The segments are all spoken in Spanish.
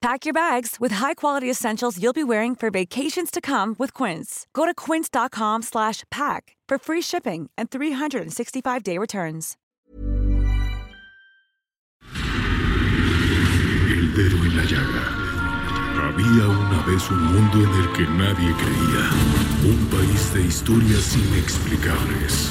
Pack your bags with high-quality essentials you'll be wearing for vacations to come with Quince. Go to quince.com slash pack for free shipping and 365-day returns. El dedo en la llaga. Había una vez un mundo en el que nadie creía. Un país de historias inexplicables.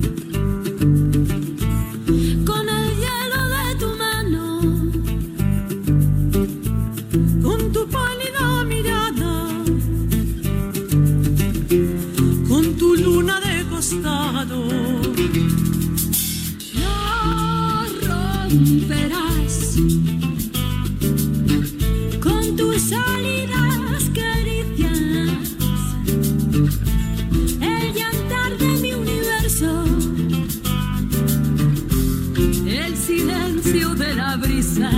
La romperás con tus salidas caricias. El llantar de mi universo, el silencio de la brisa.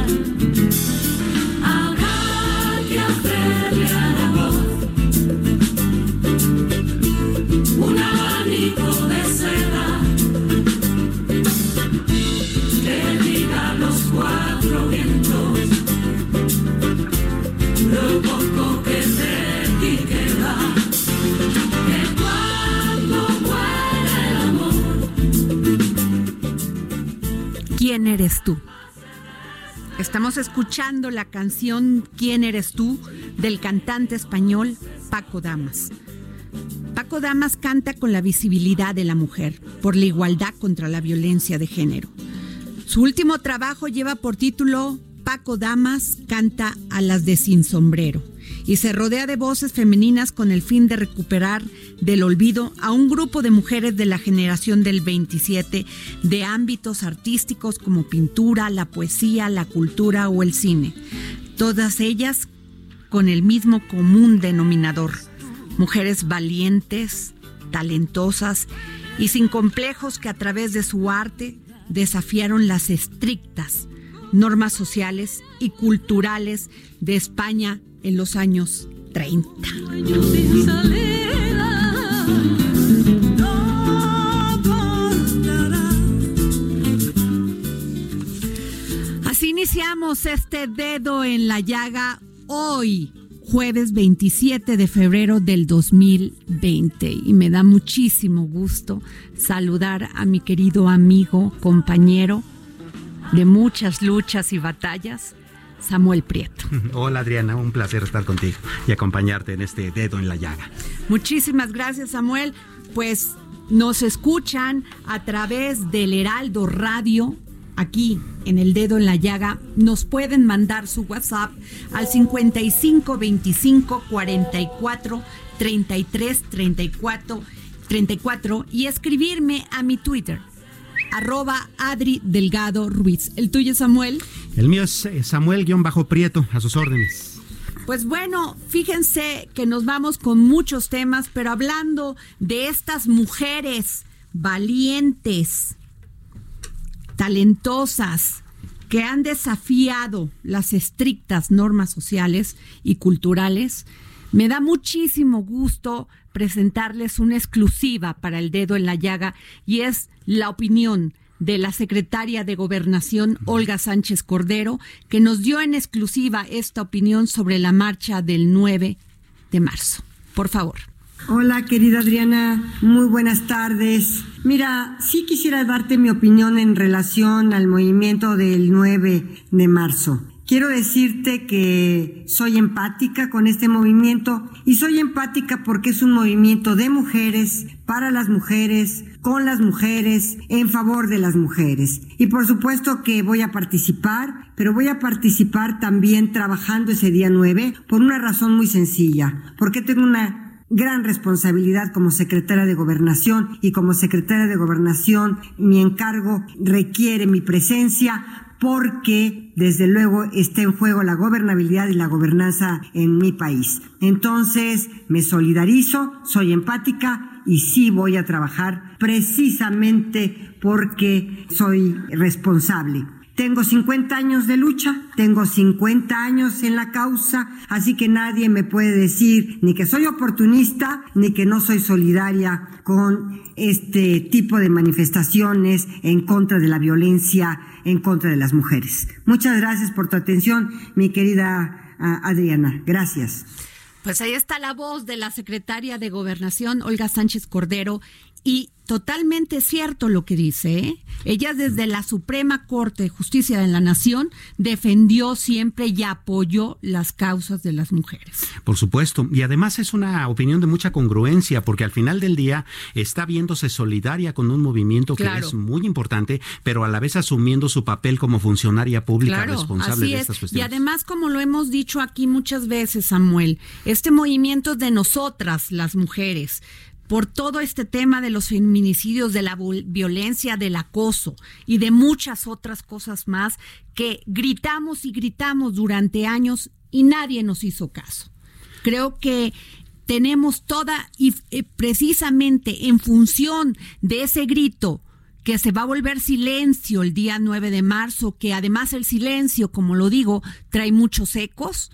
Eres tú? Estamos escuchando la canción ¿Quién eres tú? del cantante español Paco Damas. Paco Damas canta con la visibilidad de la mujer, por la igualdad contra la violencia de género. Su último trabajo lleva por título Paco Damas canta a las de sin sombrero y se rodea de voces femeninas con el fin de recuperar del olvido a un grupo de mujeres de la generación del 27 de ámbitos artísticos como pintura, la poesía, la cultura o el cine. Todas ellas con el mismo común denominador, mujeres valientes, talentosas y sin complejos que a través de su arte desafiaron las estrictas normas sociales y culturales de España en los años 30. sueño sin salida. No bastará. Así iniciamos este dedo en la llaga hoy, jueves 27 de febrero del 2020. Y me da muchísimo gusto saludar a mi querido amigo, compañero de muchas luchas y batallas, Samuel Prieto. Hola Adriana, un placer estar contigo y acompañarte en este dedo en la llaga. Muchísimas gracias, Samuel. Pues nos escuchan a través del Heraldo Radio. Aquí en el dedo en la llaga nos pueden mandar su WhatsApp al 55 25 44 33 34 34 y escribirme a mi Twitter arroba Adri Delgado Ruiz. ¿El tuyo, Samuel? El mío es eh, Samuel-Prieto, a sus órdenes. Pues bueno, fíjense que nos vamos con muchos temas, pero hablando de estas mujeres valientes, talentosas, que han desafiado las estrictas normas sociales y culturales, me da muchísimo gusto presentarles una exclusiva para el dedo en la llaga y es la opinión de la secretaria de Gobernación, Olga Sánchez Cordero, que nos dio en exclusiva esta opinión sobre la marcha del 9 de marzo. Por favor. Hola, querida Adriana, muy buenas tardes. Mira, sí quisiera darte mi opinión en relación al movimiento del 9 de marzo. Quiero decirte que soy empática con este movimiento y soy empática porque es un movimiento de mujeres, para las mujeres, con las mujeres, en favor de las mujeres. Y por supuesto que voy a participar, pero voy a participar también trabajando ese día 9 por una razón muy sencilla, porque tengo una gran responsabilidad como secretaria de gobernación y como secretaria de gobernación mi encargo requiere mi presencia porque desde luego está en juego la gobernabilidad y la gobernanza en mi país. Entonces me solidarizo, soy empática y sí voy a trabajar precisamente porque soy responsable. Tengo 50 años de lucha, tengo 50 años en la causa, así que nadie me puede decir ni que soy oportunista ni que no soy solidaria con este tipo de manifestaciones en contra de la violencia en contra de las mujeres. Muchas gracias por tu atención, mi querida ah, Adriana. Gracias. Pues ahí está la voz de la secretaria de Gobernación, Olga Sánchez Cordero, y totalmente cierto lo que dice. ¿eh? Ella desde la Suprema Corte de Justicia de la Nación defendió siempre y apoyó las causas de las mujeres. Por supuesto. Y además es una opinión de mucha congruencia, porque al final del día está viéndose solidaria con un movimiento que es muy importante, pero a la vez asumiendo su papel como funcionaria pública responsable de estas cuestiones. Y además, como lo hemos dicho aquí muchas veces, Samuel, este movimiento es de nosotras, las mujeres por todo este tema de los feminicidios, de la violencia, del acoso y de muchas otras cosas más que gritamos y gritamos durante años y nadie nos hizo caso. Creo que tenemos toda y eh, precisamente en función de ese grito que se va a volver silencio el día 9 de marzo, que además el silencio, como lo digo, trae muchos ecos,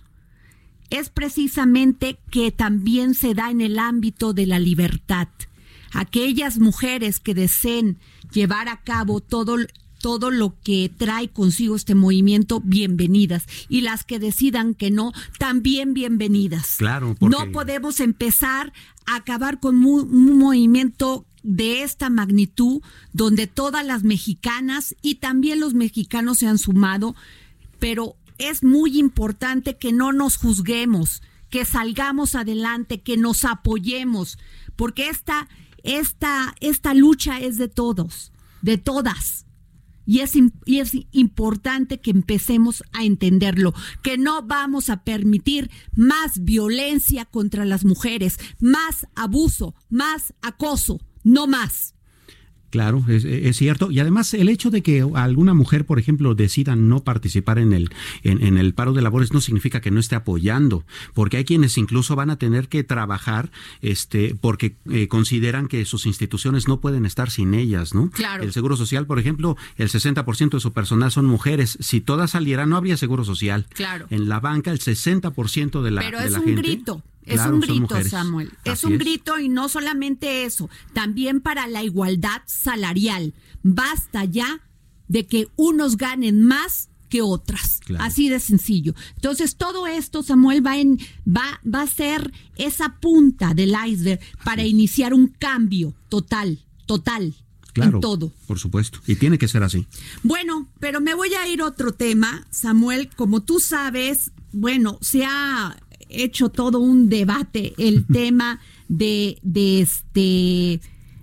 es precisamente que también se da en el ámbito de la libertad. Aquellas mujeres que deseen llevar a cabo todo, todo lo que trae consigo este movimiento, bienvenidas. Y las que decidan que no, también bienvenidas. Claro. No podemos empezar a acabar con un movimiento de esta magnitud, donde todas las mexicanas y también los mexicanos se han sumado, pero es muy importante que no nos juzguemos, que salgamos adelante, que nos apoyemos, porque esta, esta, esta lucha es de todos, de todas. Y es, y es importante que empecemos a entenderlo, que no vamos a permitir más violencia contra las mujeres, más abuso, más acoso, no más. Claro, es, cierto. Y además el hecho de que alguna mujer, por ejemplo, decida no participar en el, en, el paro de labores no significa que no esté apoyando, porque hay quienes incluso van a tener que trabajar este, porque eh, consideran que sus instituciones no pueden estar sin ellas, ¿no? Claro. El Seguro Social, por ejemplo, el 60% de su personal son mujeres. Si todas salieran, no habría Seguro Social. Claro. En la banca, el 60% de la, Pero es un grito. Es un grito, Samuel. Es un grito y no solamente eso, también para la igualdad salarial. Basta ya de que unos ganen más que otras. Así de sencillo. Entonces, todo esto, Samuel, va, en, va, va a ser esa punta del iceberg para iniciar un cambio total, total. en todo. Por supuesto. Y tiene que ser así. Bueno, pero me voy a ir a otro tema, Samuel. Como tú sabes, bueno, se ha hecho todo un debate el tema de, de este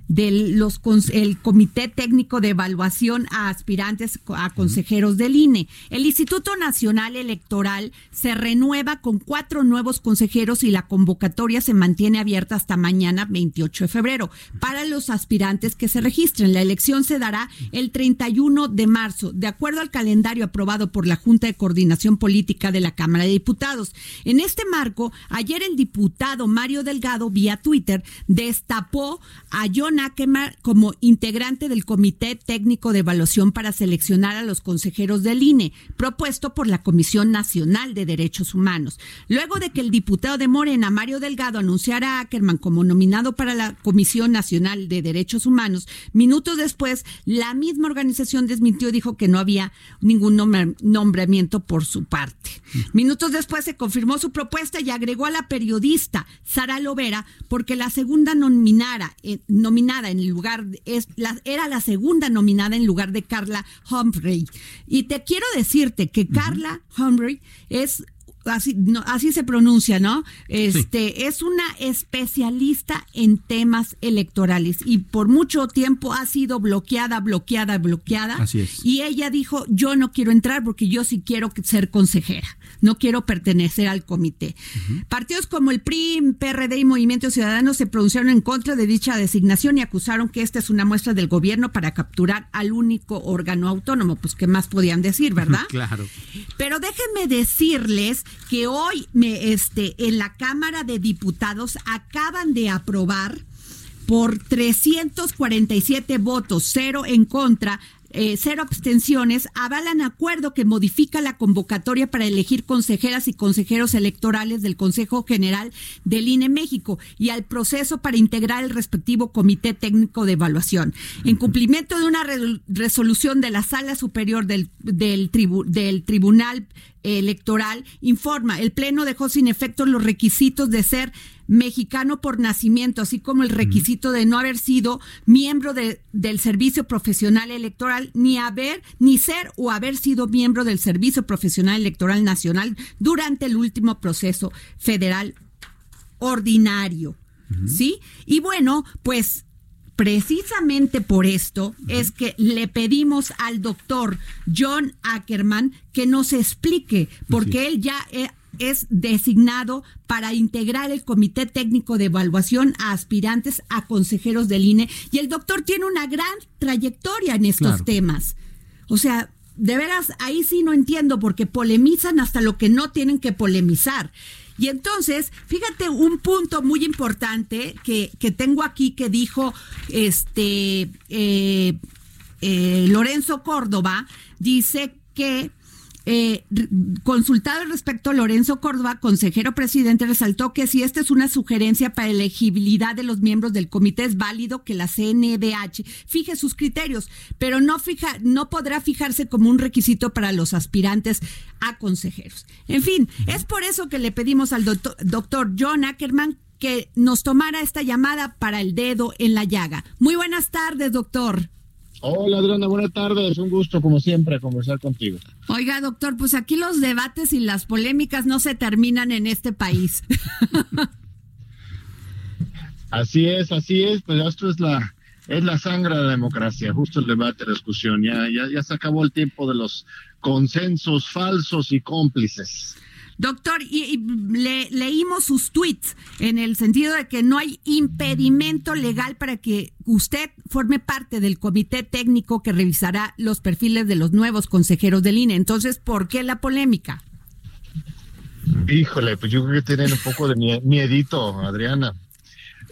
de los el Comité Técnico de Evaluación a aspirantes a consejeros del INE. El Instituto Nacional Electoral se renueva con cuatro nuevos consejeros y la convocatoria se mantiene abierta hasta mañana 28 de febrero para los aspirantes que se registren. La elección se dará el 31 de marzo, de acuerdo al calendario aprobado por la Junta de Coordinación Política de la Cámara de Diputados. En este marco, ayer el diputado Mario Delgado vía Twitter destapó a John Ackerman como integrante del Comité Técnico de Evaluación para seleccionar a los consejeros del INE, propuesto por la Comisión Nacional de Derechos Humanos. Luego de que el diputado de Morena, Mario Delgado, anunciara a Ackerman como nominado para la Comisión Nacional de Derechos Humanos, minutos después, la misma organización desmintió y dijo que no había ningún nombramiento por su parte. Minutos después se confirmó su propuesta y agregó a la periodista Sara Lovera porque la segunda nominara, eh, nominada en lugar, es, la, era la segunda nominada en lugar de Carla Humphrey. Y te quiero decirte que Carla Humphrey es así, así se pronuncia, ¿no? Este es una especialista en temas electorales y por mucho tiempo ha sido bloqueada, bloqueada, bloqueada. Así es. Y ella dijo, yo no quiero entrar porque yo sí quiero ser consejera, no quiero pertenecer al comité. Partidos como el PRI, PRD y Movimiento Ciudadano se pronunciaron en contra de dicha designación y acusaron que esta es una muestra del gobierno para capturar al único órgano autónomo. Pues, ¿qué más podían decir, verdad? claro. Pero déjenme decirles que hoy me, este, en la Cámara de Diputados acaban de aprobar por 347 votos, cero en contra, eh, cero abstenciones, avalan acuerdo que modifica la convocatoria para elegir consejeras y consejeros electorales del Consejo General del INE México y al proceso para integrar el respectivo Comité Técnico de Evaluación. En cumplimiento de una resolución de la Sala Superior del, del, del Tribunal Electoral, informa, el Pleno dejó sin efecto los requisitos de ser mexicano por nacimiento, así como el requisito de no haber sido miembro de, del Servicio Profesional Electoral, ni haber, ni ser o haber sido miembro del Servicio Profesional Electoral Nacional durante el último proceso federal ordinario. ¿Sí? Y bueno, pues precisamente por esto es que le pedimos al doctor John Ackerman que nos explique, porque él ya eh, es designado para integrar el Comité Técnico de Evaluación a aspirantes a consejeros del INE y el doctor tiene una gran trayectoria en estos temas. O sea, de veras, ahí sí no entiendo porque polemizan hasta lo que no tienen que polemizar. Y entonces, fíjate un punto muy importante que, que tengo aquí que dijo este eh, eh, Lorenzo Córdoba, dice que eh, consultado respecto Lorenzo Córdoba, consejero presidente, resaltó que si esta es una sugerencia para elegibilidad de los miembros del comité, es válido que la CNDH fije sus criterios, pero no, fija, no podrá fijarse como un requisito para los aspirantes a consejeros. En fin, es por eso que le pedimos al doctor, doctor John Ackerman que nos tomara esta llamada para el dedo en la llaga. Muy buenas tardes, doctor. Hola Adriana, buenas tardes. Un gusto, como siempre, conversar contigo. Oiga, doctor, pues aquí los debates y las polémicas no se terminan en este país. así es, así es. Pues esto es la es la sangre de la democracia, justo el debate, la discusión. Ya, ya, ya se acabó el tiempo de los consensos falsos y cómplices. Doctor, y, le, leímos sus tweets en el sentido de que no hay impedimento legal para que usted forme parte del comité técnico que revisará los perfiles de los nuevos consejeros del INE. Entonces, ¿por qué la polémica? Híjole, pues yo creo que tienen un poco de miedito, Adriana.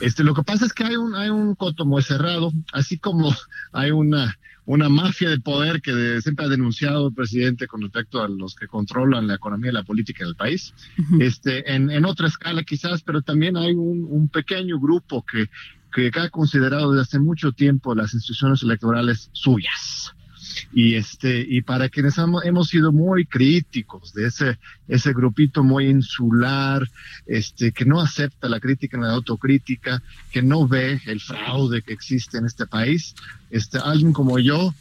Este, lo que pasa es que hay un, hay un coto muy cerrado, así como hay una una mafia de poder que siempre ha denunciado el presidente con respecto a los que controlan la economía y la política del país. este, en, en, otra escala quizás, pero también hay un, un pequeño grupo que, que ha considerado desde hace mucho tiempo las instituciones electorales suyas y este y para quienes hemos, sido muy críticos de ese ese grupito muy insular este que no acepta la crítica ni la autocrítica que no ve el fraude que existe en este país este alguien como yo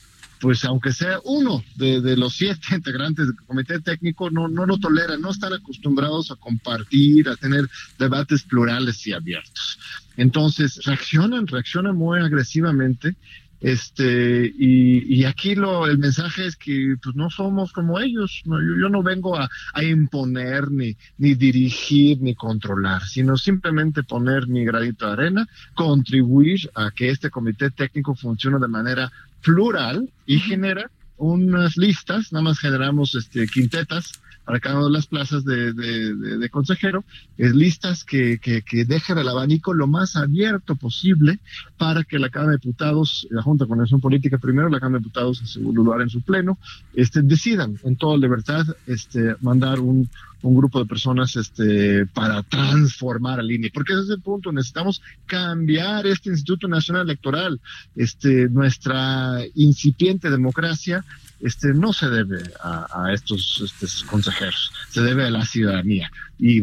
pues aunque sea uno de, los siete integrantes del comité técnico, no, no lo toleran, no están acostumbrados a compartir, a tener debates plurales y abiertos. Entonces, reaccionan, reaccionan muy agresivamente este, y, aquí lo, el mensaje es que pues no somos como ellos. yo, no vengo a, imponer, ni, ni dirigir, ni controlar, sino simplemente poner mi granito de arena, contribuir a que este comité técnico funcione de manera plural y genera unas listas, nada más generamos este, quintetas para cada una de las plazas de, de, consejero, es listas que, que, dejen el abanico lo más abierto posible para que la Cámara de Diputados, la Junta de Coordinación Política primero, la Cámara de Diputados en segundo lugar en su pleno, este, decidan en toda libertad este, mandar un, un grupo de personas este, para transformar al INE, porque ese es el punto, necesitamos cambiar este Instituto Nacional Electoral, este, nuestra incipiente democracia este, no se debe a, estos, estos, consejeros, se debe a la ciudadanía. Y,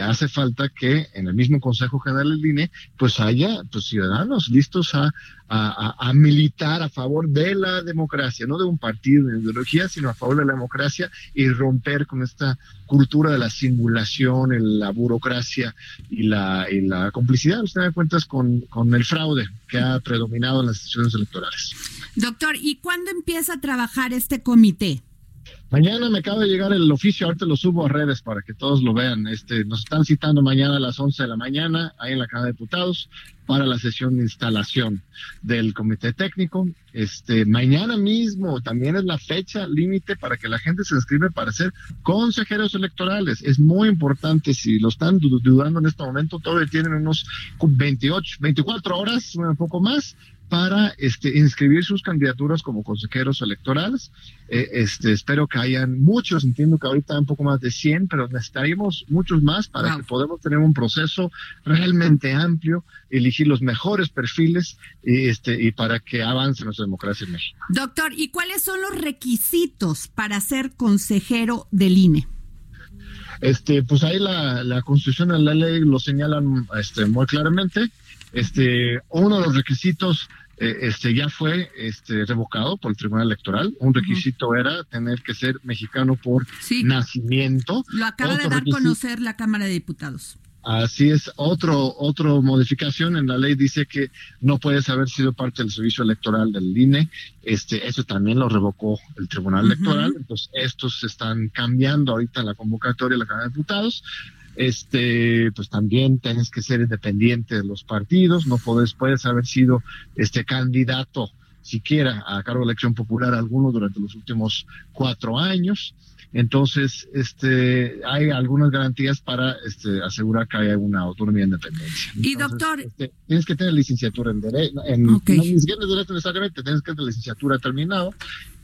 hace falta que en el mismo Consejo General del INE, pues haya pues, ciudadanos listos a, a, militar a favor de la democracia, no de un partido de ideología, sino a favor de la democracia y romper con esta cultura de la simulación, la burocracia y la, y la complicidad, usted da cuentas, con, con el fraude que ha predominado en las sesiones electorales. Doctor, ¿y cuándo empieza a trabajar este comité? Mañana me acaba de llegar el oficio, ahorita lo subo a redes para que todos lo vean. Este, nos están citando mañana a las 11 de la mañana, ahí en la Cámara de Diputados, para la sesión de instalación del comité técnico. Este, mañana mismo también es la fecha límite para que la gente se inscribe para ser consejeros electorales. Es muy importante, si lo están dudando en este momento, todavía tienen unos 28, 24 horas, un poco más, para este, inscribir sus candidaturas como consejeros electorales. Eh, este, espero que hayan muchos, entiendo que ahorita hay un poco más de 100, pero necesitaríamos muchos más para que podamos tener un proceso realmente amplio, elegir los mejores perfiles y, este, y para que avance nuestra democracia en México. Doctor, ¿y cuáles son los requisitos para ser consejero del INE? Este, pues ahí la, la Constitución y la ley lo señalan este, muy claramente. Este, uno de los requisitos eh, este ya fue este revocado por el Tribunal Electoral. Un requisito era tener que ser mexicano por nacimiento. Lo acaba de dar a conocer la Cámara de Diputados. Así es, otro, otro modificación en la ley dice que no puedes haber sido parte del servicio electoral del INE. Este, eso también lo revocó el Tribunal Electoral. Entonces, estos se están cambiando ahorita la convocatoria de la Cámara de Diputados este, pues también tienes que ser independiente de los partidos, no puedes, puedes haber sido este candidato siquiera a cargo de elección popular alguno durante los últimos cuatro años. Entonces, este, hay algunas garantías para este, asegurar que haya una autonomía e independencia. y doctor, este, tienes que tener licenciatura en derecho, en, no ni siquiera en derecho necesariamente, tienes que tener licenciatura terminado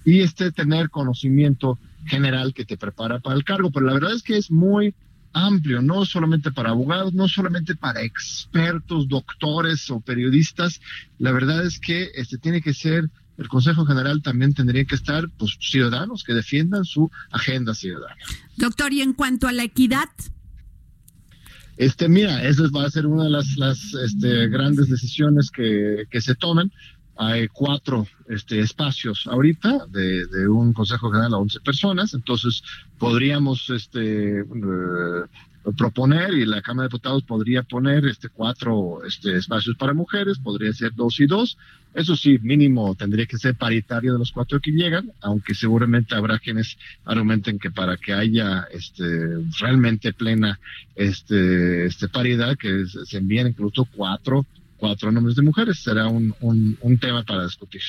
y este tener conocimiento general que te prepara para el cargo. Pero la verdad es que es muy amplio, no solamente para abogados, no solamente para expertos, doctores o periodistas. La verdad es que este tiene que ser el Consejo General también tendría que estar pues ciudadanos que defiendan su agenda ciudadana. Doctor, y en cuanto a la equidad, este, mira, esa va a ser una de las, las este, grandes decisiones que, que se tomen hay cuatro este, espacios ahorita de, un Consejo General a 11 personas, entonces podríamos este, eh, proponer y la Cámara de Diputados podría poner este, cuatro este, espacios para mujeres, podría ser dos y dos. Eso sí, mínimo tendría que ser paritario de los cuatro que llegan, aunque seguramente habrá quienes argumenten que para que haya este, realmente plena este, este paridad, que se envíen incluso cuatro cuatro nombres de mujeres. Será un, un, tema para discutir.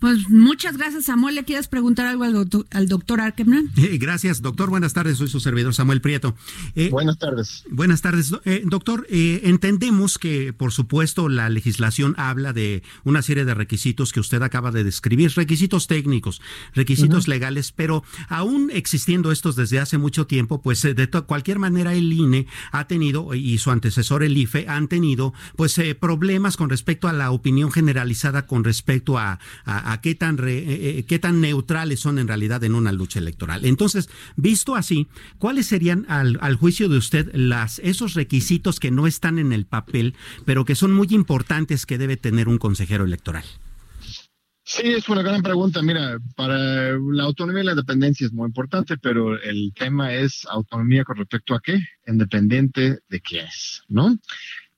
Pues muchas gracias, Samuel. ¿Le quieres preguntar algo al doctor, al doctor eh, gracias, doctor. Buenas tardes. Soy su servidor, Samuel Prieto. Eh, buenas tardes. Buenas tardes. Eh, doctor, entendemos que, por supuesto, la legislación habla de una serie de requisitos que usted acaba de describir, requisitos técnicos, requisitos legales, pero aún existiendo estos desde hace mucho tiempo, pues de cualquier manera el INE ha tenido, y su antecesor el IFE, han tenido, pues, problemas con respecto a la opinión generalizada con respecto a a qué tan, eh, eh, qué tan neutrales son en realidad en una lucha electoral. Entonces, visto así, ¿cuáles serían al, al juicio de usted las, esos requisitos que no están en el papel, pero que son muy importantes que debe tener un consejero electoral? Sí, es una gran pregunta. Mira, para la autonomía y la independencia es muy importante, pero el tema es autonomía con respecto a qué, independiente de qué es, ¿no?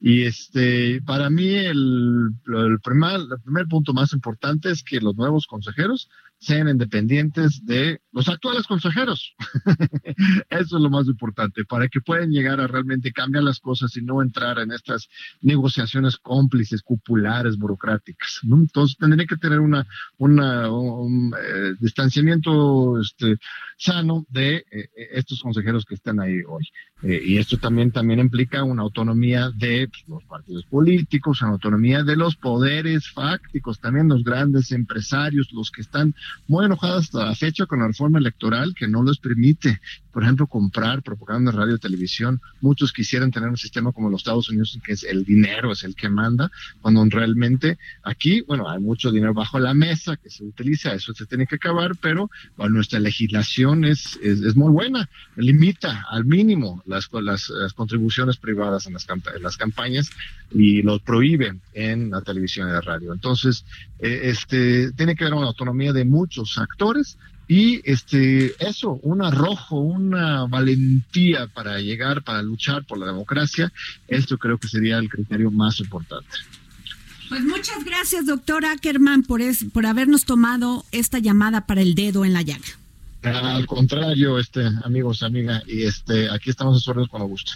Y este, para mí el, el, primer, el primer punto más importante es que los nuevos consejeros sean independientes de los actuales consejeros. Eso es lo más importante, para que puedan llegar a realmente cambiar las cosas y no entrar en estas negociaciones cómplices, cupulares, burocráticas. Entonces tendría que tener una, una un, eh, distanciamiento este, sano de eh, estos consejeros que están ahí hoy. Eh, y esto también, también implica una autonomía de pues, los partidos políticos, una autonomía de los poderes fácticos, también los grandes empresarios, los que están muy enojadas hasta la fecha con la reforma electoral que no les permite, por ejemplo, comprar propaganda radio y televisión. Muchos quisieran tener un sistema como los Estados Unidos en que es el dinero es el que manda, cuando realmente aquí, bueno, hay mucho dinero bajo la mesa que se utiliza, eso se tiene que acabar, pero nuestra legislación es, es, muy buena, limita al mínimo las, las, contribuciones privadas en las, en las campañas y los prohíbe en la televisión y la radio. Entonces, eh, este, tiene que haber una autonomía de muchos actores y este, eso, un arrojo, una valentía para llegar, para luchar por la democracia, esto creo que sería el criterio más importante. Pues muchas gracias, doctor Ackerman, por, es, por habernos tomado esta llamada para el dedo en la llaga. Al contrario, este, amigos, amiga, y este, aquí estamos a sus órdenes cuando guste.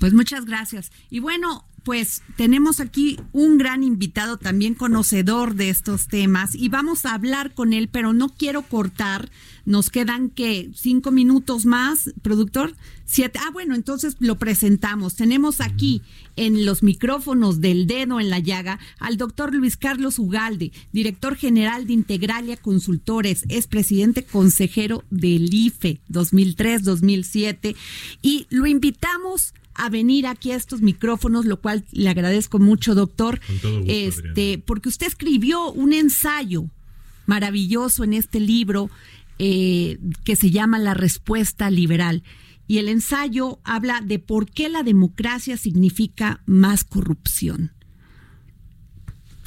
Pues muchas gracias. Y bueno, pues tenemos aquí un gran invitado también conocedor de estos temas y vamos a hablar con él, pero no quiero cortar. Nos quedan que cinco minutos más, productor. Siete. Ah, bueno, entonces lo presentamos. Tenemos aquí en los micrófonos del dedo en la llaga al doctor Luis Carlos Ugalde, director general de Integralia Consultores, es presidente consejero del IFE 2003-2007 y lo invitamos a venir aquí a estos micrófonos, lo cual le agradezco mucho, doctor. este, porque usted escribió un ensayo maravilloso en este libro eh, que se llama La respuesta liberal. Y el ensayo habla de por qué la democracia significa más corrupción.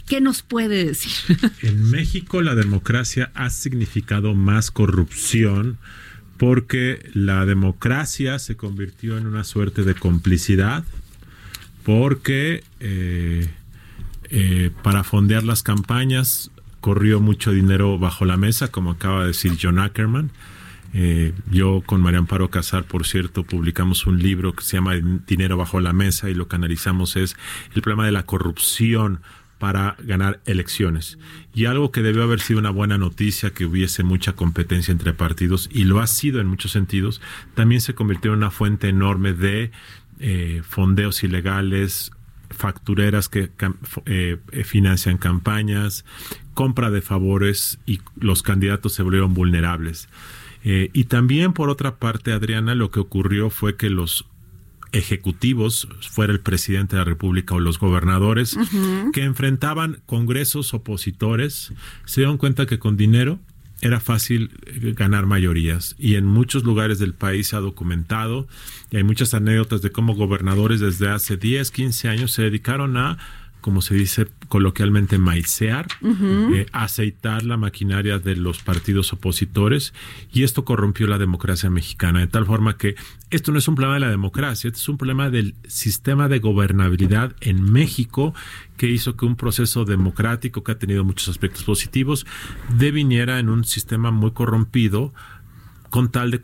¿Qué nos puede decir? En México la democracia ha significado más corrupción porque la democracia se convirtió en una suerte de complicidad, porque eh, eh, para fondear las campañas corrió mucho dinero bajo la mesa, como acaba de decir John Ackerman. Eh, yo con María Amparo Casar, por cierto, publicamos un libro que se llama Dinero bajo la mesa y lo que analizamos es el problema de la corrupción para ganar elecciones. Y algo que debió haber sido una buena noticia, que hubiese mucha competencia entre partidos, y lo ha sido en muchos sentidos, también se convirtió en una fuente enorme de eh, fondeos ilegales, factureras que eh, financian campañas, compra de favores y los candidatos se volvieron vulnerables. Eh, y también, por otra parte, Adriana, lo que ocurrió fue que los ejecutivos, fuera el presidente de la República o los gobernadores, que enfrentaban congresos opositores, se dieron cuenta que con dinero era fácil eh, ganar mayorías. Y en muchos lugares del país se ha documentado y hay muchas anécdotas de cómo gobernadores desde hace 10, 15 años se dedicaron a como se dice coloquialmente, maicear, eh, aceitar la maquinaria de los partidos opositores y esto corrompió la democracia mexicana, de tal forma que esto no es un problema de la democracia, esto es un problema del sistema de gobernabilidad en México que hizo que un proceso democrático que ha tenido muchos aspectos positivos deviniera en un sistema muy corrompido con tal de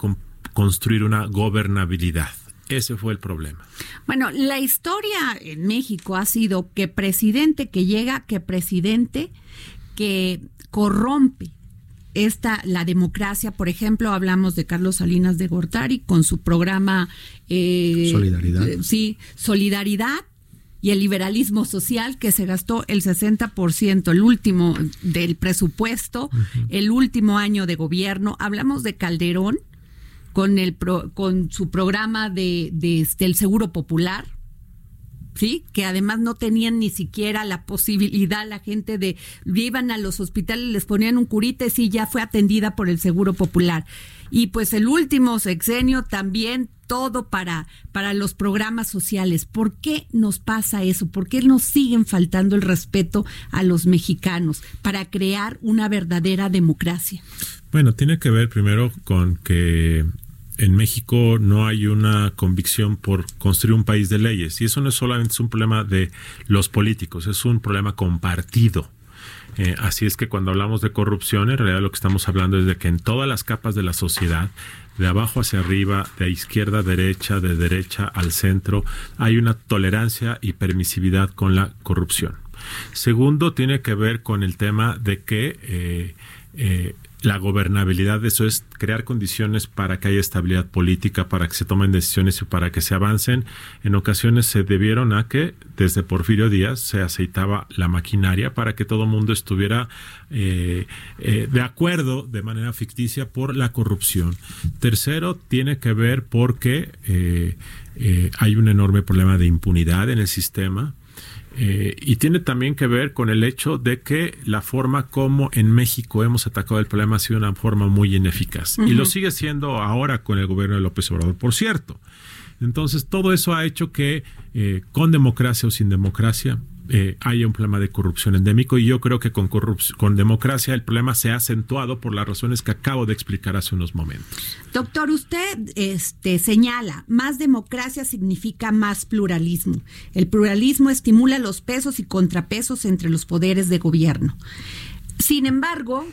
construir una gobernabilidad. Ese fue el problema. Bueno, la historia en México ha sido que presidente que llega, que presidente que corrompe esta la democracia, por ejemplo, hablamos de Carlos Salinas de Gortari con su programa eh, Solidaridad. Eh, sí, Solidaridad y el liberalismo social que se gastó el 60%, el último del presupuesto, el último año de gobierno. Hablamos de Calderón, con, el con su programa de, de este, el Seguro Popular, ¿sí? Que además no tenían ni siquiera la posibilidad, la gente de, iban a los hospitales, les ponían un curite, sí, ya fue atendida por el Seguro Popular. Y pues el último sexenio también todo para, para los programas sociales. ¿Por qué nos pasa eso? ¿Por qué nos siguen faltando el respeto a los mexicanos para crear una verdadera democracia? Bueno, tiene que ver primero con que en México no hay una convicción por construir un país de leyes. Y eso no es solamente un problema de los políticos, es un problema compartido. Eh, así es que cuando hablamos de corrupción, en realidad lo que estamos hablando es de que en todas las capas de la sociedad, de abajo hacia arriba, de izquierda a derecha, de derecha al centro, hay una tolerancia y permisividad con la corrupción. Segundo, tiene que ver con el tema de que eh, eh, la gobernabilidad, eso es crear condiciones para que haya estabilidad política, para que se tomen decisiones y para que se avancen. En ocasiones se debieron a que desde Porfirio Díaz se aceitaba la maquinaria para que todo el mundo estuviera eh, eh, de acuerdo de manera ficticia por la corrupción. Tercero, tiene que ver porque eh, hay un enorme problema de impunidad en el sistema eh, y tiene también que ver con el hecho de que la forma como en México hemos atacado el problema ha sido una forma muy ineficaz. Y lo sigue siendo ahora con el gobierno de López Obrador, por cierto. Entonces, todo eso ha hecho que, eh, con democracia o sin democracia, eh, haya un problema de corrupción endémico y yo creo que con, con democracia el problema se ha acentuado por las razones que acabo de explicar hace unos momentos. Doctor, usted este, señala, más democracia significa más pluralismo. El pluralismo estimula los pesos y contrapesos entre los poderes de gobierno. Sin embargo,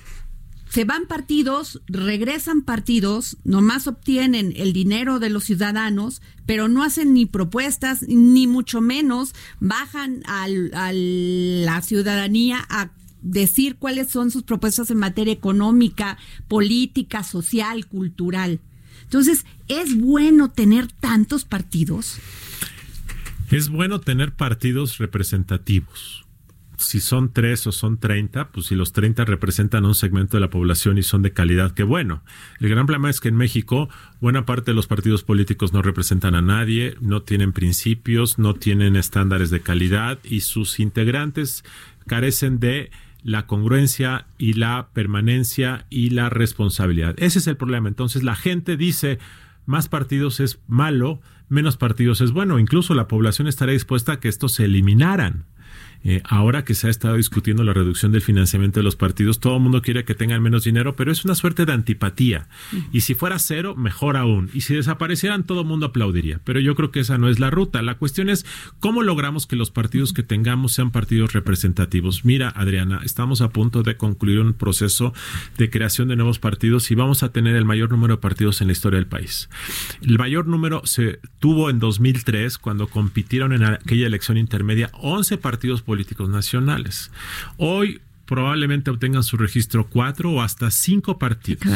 se van partidos, regresan partidos, nomás obtienen el dinero de los ciudadanos, pero no hacen ni propuestas, ni mucho menos bajan a la ciudadanía a decir cuáles son sus propuestas en materia económica, política, social, cultural. Entonces, ¿es bueno tener tantos partidos? Es bueno tener partidos representativos si son tres o son treinta, pues si los treinta representan un segmento de la población y son de calidad, qué bueno. El gran problema es que en México buena parte de los partidos políticos no representan a nadie, no tienen principios, no tienen estándares de calidad y sus integrantes carecen de la congruencia y la permanencia y la responsabilidad. Ese es el problema. Entonces la gente dice, más partidos es malo, menos partidos es bueno. Incluso la población estaría dispuesta a que estos se eliminaran. Eh, ahora que se ha estado discutiendo la reducción del financiamiento de los partidos, todo el mundo quiere que tengan menos dinero, pero es una suerte de antipatía. Y si fuera cero, mejor aún. Y si desaparecieran, todo el mundo aplaudiría. Pero yo creo que esa no es la ruta. La cuestión es cómo logramos que los partidos que tengamos sean partidos representativos. Mira, Adriana, estamos a punto de concluir un proceso de creación de nuevos partidos y vamos a tener el mayor número de partidos en la historia del país. El mayor número se tuvo en 2003 cuando compitieron en aquella elección intermedia 11 partidos políticos nacionales. Hoy probablemente obtengan su registro cuatro o hasta cinco partidos.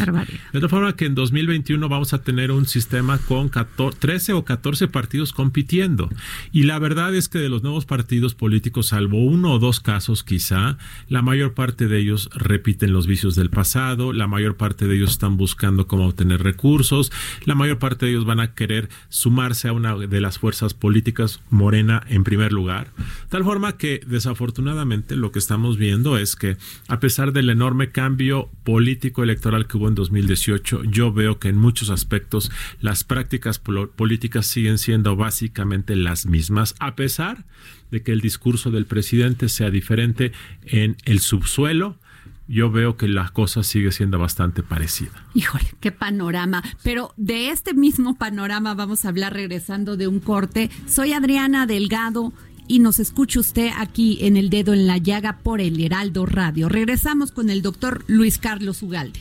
De tal forma que en 2021 vamos a tener un sistema con 13 o 14 partidos compitiendo. Y la verdad es que de los nuevos partidos políticos, salvo uno o dos casos quizá, la mayor parte de ellos repiten los vicios del pasado, la mayor parte de ellos están buscando cómo obtener recursos, la mayor parte de ellos van a querer sumarse a una de las fuerzas políticas, Morena en primer lugar. Tal forma que desafortunadamente lo que estamos viendo es que a pesar del enorme cambio político electoral que hubo en 2018, yo veo que en muchos aspectos las prácticas políticas siguen siendo básicamente las mismas, a pesar de que el discurso del presidente sea diferente en el subsuelo, yo veo que la cosa sigue siendo bastante parecida. Híjole, qué panorama. Pero de este mismo panorama vamos a hablar regresando de un corte. Soy Adriana Delgado y nos escucha usted aquí en El Dedo en la Llaga por el Heraldo Radio. Regresamos con el doctor Luis Carlos Ugalde.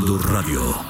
Heraldo Radio.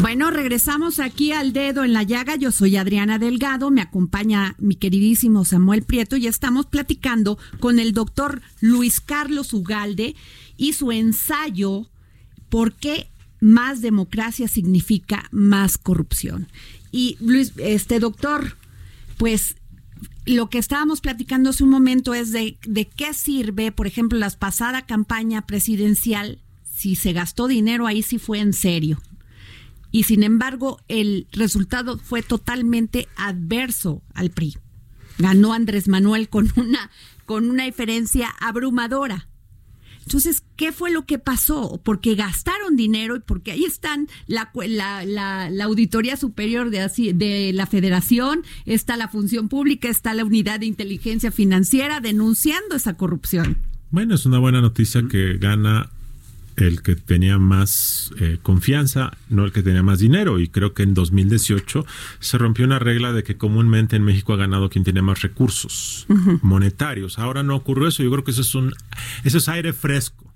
Bueno, regresamos aquí al dedo en la llaga. Yo soy Adriana Delgado, me acompaña mi queridísimo Samuel Prieto y estamos platicando con el doctor Luis Carlos Ugalde y su ensayo ¿Por qué más democracia significa más corrupción? Y Luis, este doctor, pues lo que estábamos platicando hace un momento es de, de qué sirve, por ejemplo, la pasada campaña presidencial, si se gastó dinero ahí sí fue en serio y sin embargo el resultado fue totalmente adverso al PRI. Ganó Andrés Manuel con una, con una diferencia abrumadora. Entonces, ¿qué fue lo que pasó? Porque gastaron dinero y porque ahí están la, la, la, Auditoría Superior de, de la Federación, está la Función Pública, está la Unidad de Inteligencia Financiera denunciando esa corrupción. Bueno, es una buena noticia que gana el que tenía más eh, confianza, no el que tenía más dinero. Y creo que en 2018 se rompió una regla de que comúnmente en México ha ganado quien tiene más recursos monetarios. Ahora no ocurrió eso. Yo creo que eso es un, eso es aire fresco.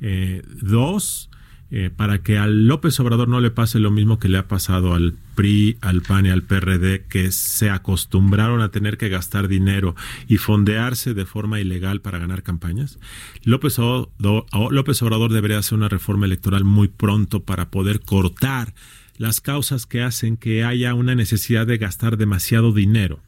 Eh, dos, eh, para que al López Obrador no le pase lo mismo que le ha pasado al PRI, al PAN y al PRD, que se acostumbraron a tener que gastar dinero y fondearse de forma ilegal para ganar campañas. López Obrador, López Obrador debería hacer una reforma electoral muy pronto para poder cortar las causas que hacen que haya una necesidad de gastar demasiado dinero.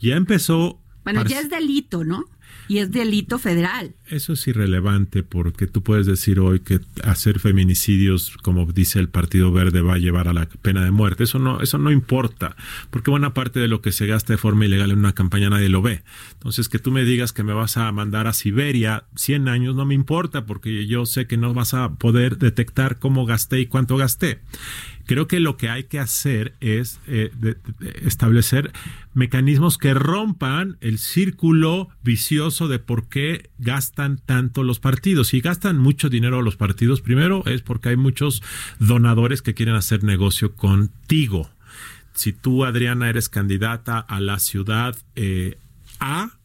Ya empezó... Bueno, ya es delito, ¿no? Y es delito federal. Eso es irrelevante porque tú puedes decir hoy que hacer feminicidios, como dice el Partido Verde, va a llevar a la pena de muerte. Eso no, eso no importa, porque buena parte de lo que se gasta de forma ilegal en una campaña nadie lo ve. Entonces, que tú me digas que me vas a mandar a Siberia 100 años no me importa, porque yo sé que no vas a poder detectar cómo gasté y cuánto gasté. Creo que lo que hay que hacer es eh, establecer mecanismos que rompan el círculo vicioso de por qué gastan tanto los partidos. Si gastan mucho dinero los partidos, primero es porque hay muchos donadores que quieren hacer negocio contigo. Si tú, Adriana, eres candidata a la ciudad eh, A,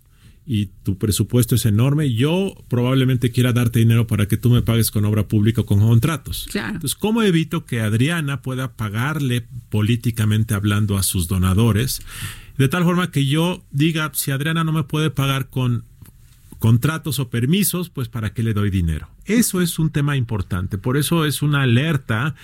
y tu presupuesto es enorme, yo probablemente quiera darte dinero para que tú me pagues con obra pública o con contratos. Entonces, ¿cómo evito que Adriana pueda pagarle políticamente hablando a sus donadores? De tal forma que yo diga, si Adriana no me puede pagar con contratos o permisos, pues para qué le doy dinero. Eso es un tema importante. Por eso es una alerta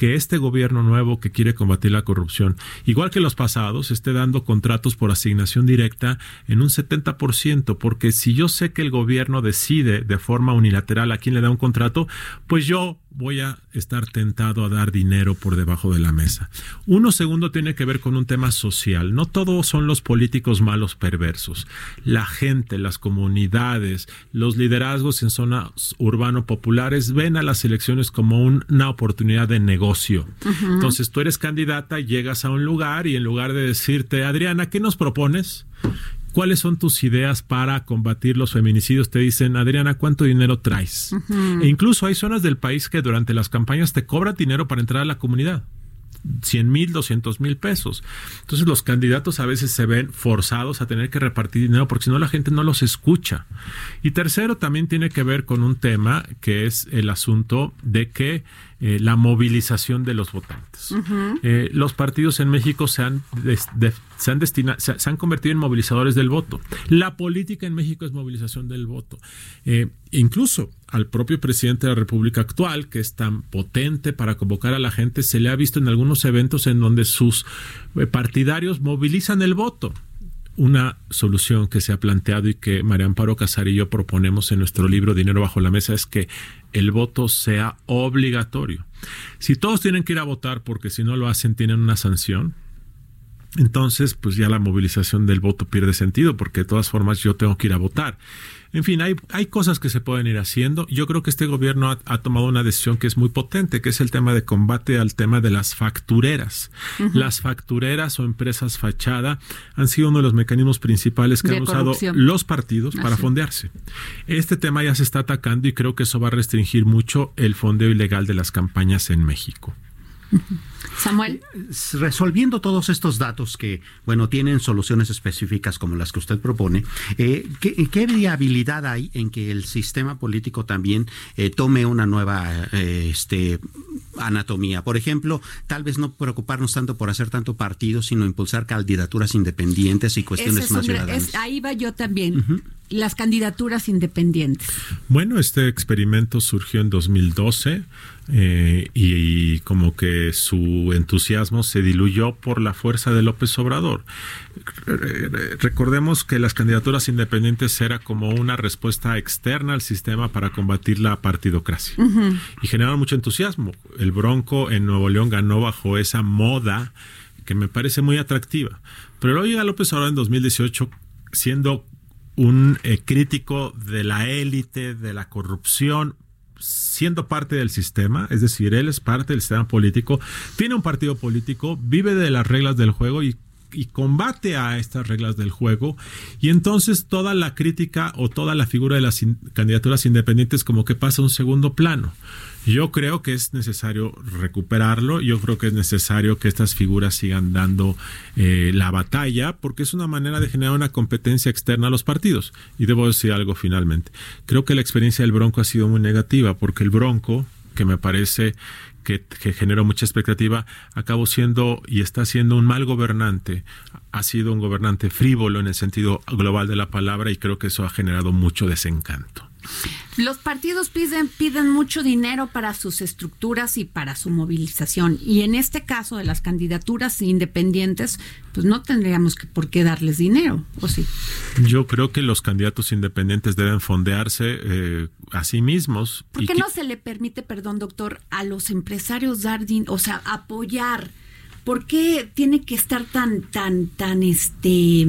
que este gobierno nuevo que quiere combatir la corrupción, igual que los pasados, esté dando contratos por asignación directa en un 70%, porque si yo sé que el gobierno decide de forma unilateral a quién le da un contrato, pues yo voy a estar tentado a dar dinero por debajo de la mesa. Uno segundo tiene que ver con un tema social. No todos son los políticos malos perversos. La gente, las comunidades, los liderazgos en zonas urbano populares ven a las elecciones como una oportunidad de negocio. Entonces tú eres candidata, llegas a un lugar y en lugar de decirte, Adriana, ¿qué nos propones? ¿Cuáles son tus ideas para combatir los feminicidios? Te dicen, Adriana, ¿cuánto dinero traes? E incluso hay zonas del país que durante las campañas te cobran dinero para entrar a la comunidad. 100 mil, 200 mil pesos. Entonces los candidatos a veces se ven forzados a tener que repartir dinero porque si no la gente no los escucha. Y tercero, también tiene que ver con un tema que es el asunto de que eh, la movilización de los votantes. Eh, los partidos en México se han, se, han destinado, se, han convertido en movilizadores del voto. La política en México es movilización del voto. Eh, incluso al propio presidente de la República actual, que es tan potente para convocar a la gente, se le ha visto en algunos eventos en donde sus partidarios movilizan el voto una solución que se ha planteado y que María Amparo Casar y yo proponemos en nuestro libro Dinero bajo la mesa es que el voto sea obligatorio. Si todos tienen que ir a votar porque si no lo hacen tienen una sanción, entonces pues ya la movilización del voto pierde sentido porque de todas formas yo tengo que ir a votar. En fin, hay, hay cosas que se pueden ir haciendo. Yo creo que este gobierno ha, tomado una decisión que es muy potente, que es el tema de combate al tema de las factureras. Las factureras o empresas fachada han sido uno de los mecanismos principales que han usado los partidos para fondearse. Este tema ya se está atacando y creo que eso va a restringir mucho el fondeo ilegal de las campañas en México. Samuel. Resolviendo todos estos datos que, bueno, tienen soluciones específicas como las que usted propone, eh, ¿qué, viabilidad hay en que el sistema político también eh, tome una nueva, eh, este, anatomía. Por ejemplo, tal vez no preocuparnos tanto por hacer tanto partido, sino impulsar candidaturas independientes y cuestiones más ciudadanas. ahí va yo también. Las candidaturas independientes. Bueno, este experimento surgió en 2012 eh, y, como que su entusiasmo se diluyó por la fuerza de López Obrador. Recordemos que las candidaturas independientes era como una respuesta externa al sistema para combatir la partidocracia y generaron mucho entusiasmo. El Bronco en Nuevo León ganó bajo esa moda que me parece muy atractiva. Pero luego llega López Obrador en 2018 siendo un eh, crítico de la élite, de la corrupción, siendo parte del sistema, es decir, él es parte del sistema político, tiene un partido político, vive de las reglas del juego y combate a estas reglas del juego y entonces toda la crítica o toda la figura de las candidaturas independientes como que pasa a un segundo plano. Yo creo que es necesario recuperarlo, yo creo que es necesario que estas figuras sigan dando eh, la batalla, porque es una manera de generar una competencia externa a los partidos. Y debo decir algo finalmente. Creo que la experiencia del Bronco ha sido muy negativa, porque el Bronco, que me parece que, generó mucha expectativa, acabó siendo y está siendo un mal gobernante. Ha sido un gobernante frívolo en el sentido global de la palabra y creo que eso ha generado mucho desencanto. Los partidos piden, piden mucho dinero para sus estructuras y para su movilización. Y en este caso de las candidaturas independientes, pues no tendríamos que por qué darles dinero, ¿o sí? Yo creo que los candidatos independientes deben fondearse eh, a sí mismos. ¿Por qué no se le permite, perdón, doctor, a los empresarios dar dinero, o sea, apoyar? ¿Por qué tiene que estar tan, tan, tan, este...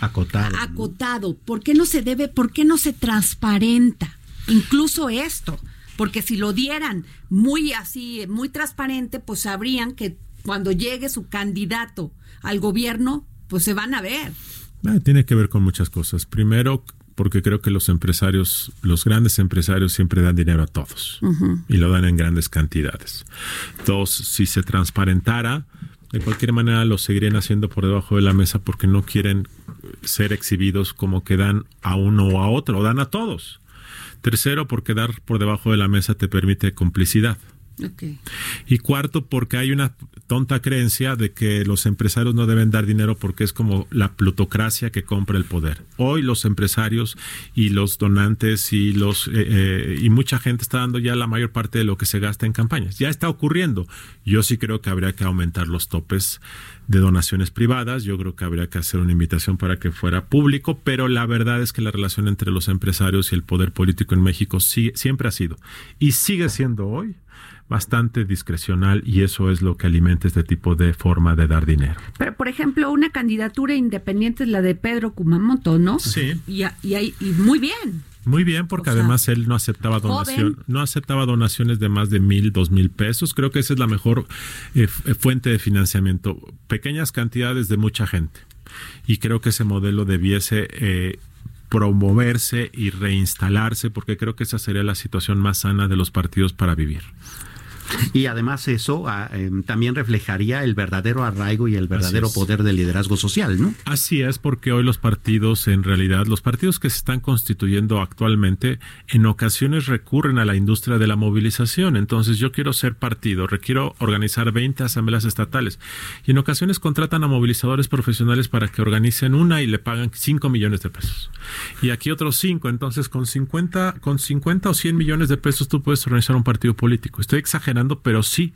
Acotado. Acotado. ¿Por qué no se debe, por qué no se transparenta? Incluso esto. Porque si lo dieran muy así, muy transparente, pues sabrían que cuando llegue su candidato al gobierno, pues se van a ver. Ah, tiene que ver con muchas cosas. Primero, porque creo que los empresarios, los grandes empresarios siempre dan dinero a todos y lo dan en grandes cantidades. Dos, si se transparentara, de cualquier manera lo seguirían haciendo por debajo de la mesa porque no quieren ser exhibidos como que dan a uno o a otro, o dan a todos. Tercero, porque dar por debajo de la mesa te permite complicidad. Y cuarto, porque hay una tonta creencia de que los empresarios no deben dar dinero porque es como la plutocracia que compra el poder. Hoy los empresarios y los donantes y los eh, eh, y mucha gente está dando ya la mayor parte de lo que se gasta en campañas. Ya está ocurriendo. Yo sí creo que habría que aumentar los topes de donaciones privadas. Yo creo que habría que hacer una invitación para que fuera público, pero la verdad es que la relación entre los empresarios y el poder político en México siempre ha sido y sigue siendo hoy bastante discrecional y eso es lo que alimenta este tipo de forma de dar dinero. Pero, por ejemplo, una candidatura independiente es la de Pedro Kumamoto, ¿no? Sí. Y, y, y muy bien. Muy bien, porque además él no aceptaba donación, no aceptaba donaciones de más de mil, dos mil pesos. Creo que esa es la mejor eh, eh, fuente de financiamiento. Pequeñas cantidades de mucha gente. Y creo que ese modelo debiese eh, promoverse y reinstalarse, porque creo que esa sería la situación más sana de los partidos para vivir. Y además eso ah, em, también reflejaría el verdadero arraigo y el verdadero poder del liderazgo social, ¿no? Así es, porque hoy los partidos, en realidad, los partidos que se están constituyendo actualmente, en ocasiones recurren a la industria de la movilización. Entonces, yo quiero ser partido, requiero organizar 20 asambleas estatales. Y en ocasiones contratan a movilizadores profesionales para que organicen una y le pagan 5 millones de pesos. Y aquí otros 5. Entonces, con 50, con 50 o 100 millones de pesos tú puedes organizar un partido político. Estoy exagerando pero sí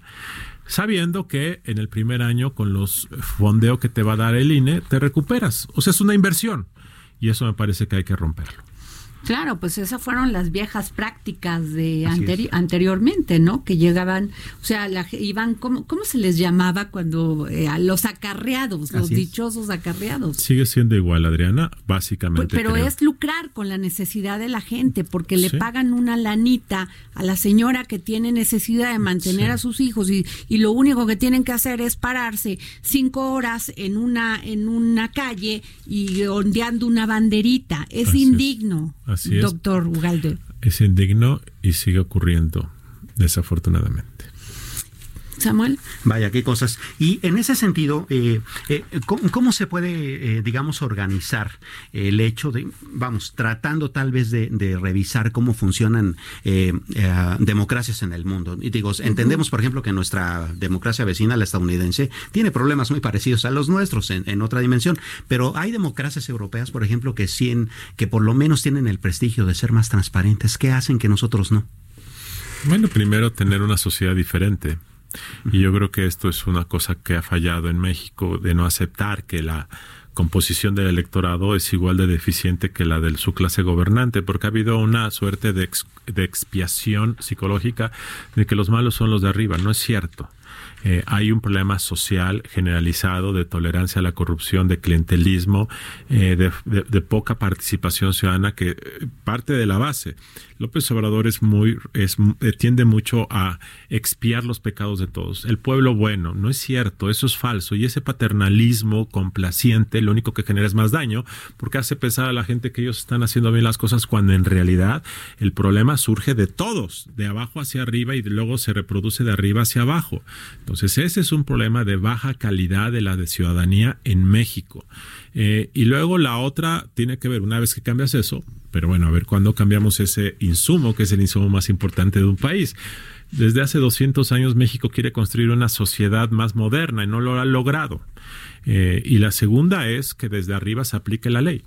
sabiendo que en el primer año con los fondeos que te va a dar el INE te recuperas. O sea, es una inversión y eso me parece que hay que romperlo. Claro, pues esas fueron las viejas prácticas de anteriormente, ¿no? Que llegaban, o sea, la, iban, ¿cómo, ¿cómo se les llamaba cuando eh, a los acarreados, los dichosos acarreados? Sigue siendo igual, Adriana, básicamente. Pues, pero es lucrar con la necesidad de la gente, porque le pagan una lanita a la señora que tiene necesidad de mantener a sus hijos y, y lo único que tienen que hacer es pararse cinco horas en una, en una calle y ondeando una banderita. Es indigno. Así doctor Ugalde. Es indigno y sigue ocurriendo, desafortunadamente. Samuel. Vaya, qué cosas. Y en ese sentido, eh, eh, ¿cómo, se puede, eh, digamos, organizar el hecho de, vamos, tratando tal vez de, revisar cómo funcionan democracias en el mundo? Y digo, entendemos, por ejemplo, que nuestra democracia vecina, la estadounidense, tiene problemas muy parecidos a los nuestros en, otra dimensión, pero hay democracias europeas, por ejemplo, que, que por lo menos tienen el prestigio de ser más transparentes. ¿Qué hacen que nosotros no? Bueno, primero tener una sociedad diferente. Y yo creo que esto es una cosa que ha fallado en México, de no aceptar que la composición del electorado es igual de deficiente que la de su clase gobernante, porque ha habido una suerte de, de expiación psicológica de que los malos son los de arriba. No es cierto. Eh, hay un problema social generalizado de tolerancia a la corrupción, de clientelismo, eh, de, poca participación ciudadana que eh, parte de la base. López Obrador es muy, es, tiende mucho a expiar los pecados de todos. El pueblo bueno, no es cierto, eso es falso. Y ese paternalismo complaciente lo único que genera es más daño, porque hace pensar a la gente que ellos están haciendo bien las cosas cuando en realidad el problema surge de todos, de abajo hacia arriba y luego se reproduce de arriba hacia abajo. Entonces ese es un problema de baja calidad de la de ciudadanía en México. Eh, y luego la otra tiene que ver, una vez que cambias eso, pero bueno, a ver cuándo cambiamos ese insumo, que es el insumo más importante de un país. Desde hace 200 años México quiere construir una sociedad más moderna y no lo ha logrado. Eh, y la segunda es que desde arriba se aplique la ley,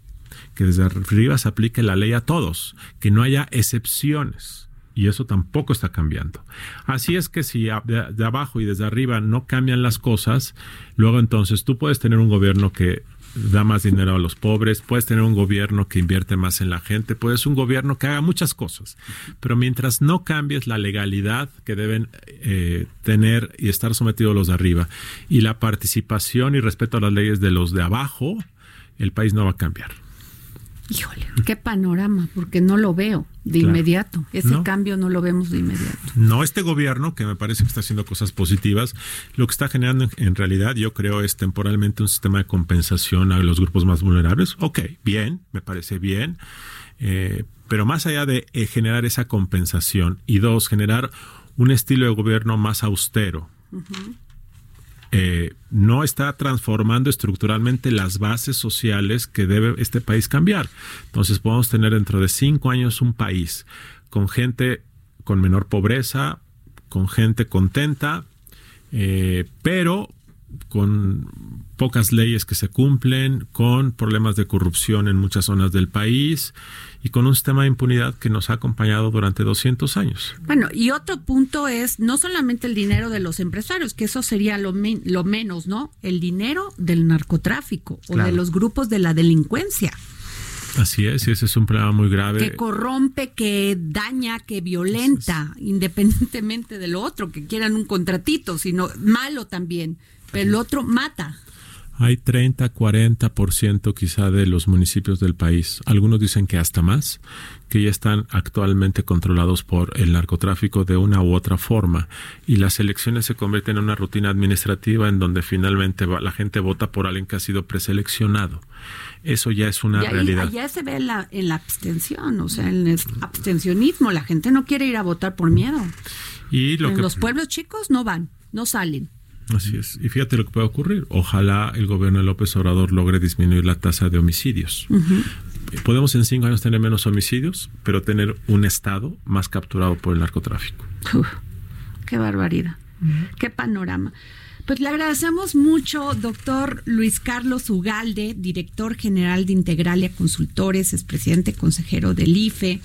que desde arriba se aplique la ley a todos, que no haya excepciones y eso tampoco está cambiando. Así es que si de, abajo y desde arriba no cambian las cosas, luego entonces tú puedes tener un gobierno que da más dinero a los pobres, puedes tener un gobierno que invierte más en la gente, puedes un gobierno que haga muchas cosas, pero mientras no cambies la legalidad que deben eh, tener y estar sometidos los de arriba y la participación y respeto a las leyes de los de abajo, el país no va a cambiar. Híjole, qué panorama, porque no lo veo de inmediato. Ese cambio no lo vemos de inmediato. No, este gobierno, que me parece que está haciendo cosas positivas, lo que está generando en, realidad, yo creo, es temporalmente un sistema de compensación a los grupos más vulnerables. Ok, bien, me parece bien. Eh, pero más allá de eh, generar esa compensación y dos, generar un estilo de gobierno más austero. Eh, no está transformando estructuralmente las bases sociales que debe este país cambiar. Entonces podemos tener dentro de cinco años un país con gente con menor pobreza, con gente contenta, eh, pero con pocas leyes que se cumplen, con problemas de corrupción en muchas zonas del país y con un sistema de impunidad que nos ha acompañado durante 200 años. Bueno, y otro punto es no solamente el dinero de los empresarios, que eso sería lo, lo menos, ¿no? El dinero del narcotráfico o de los grupos de la delincuencia. Así es, y ese es un problema muy grave. Que corrompe, que daña, que violenta, independientemente de lo otro, que quieran un contratito, sino malo también. Pero el otro mata. Hay 30, 40% quizá de los municipios del país, algunos dicen que hasta más, que ya están actualmente controlados por el narcotráfico de una u otra forma. Y las elecciones se convierten en una rutina administrativa en donde finalmente la gente vota por alguien que ha sido preseleccionado. Eso ya es una realidad. Ya se ve en la, en la abstención, o sea, en el abstencionismo. La gente no quiere ir a votar por miedo. Y lo en los pueblos chicos no van, no salen. Así es. Y fíjate lo que puede ocurrir. Ojalá el gobierno de López Obrador logre disminuir la tasa de homicidios. Podemos en cinco años tener menos homicidios, pero tener un Estado más capturado por el narcotráfico. qué barbaridad. Qué panorama. Pues le agradecemos mucho, doctor Luis Carlos Ugalde, director general de Integralia Consultores, es presidente consejero del IFE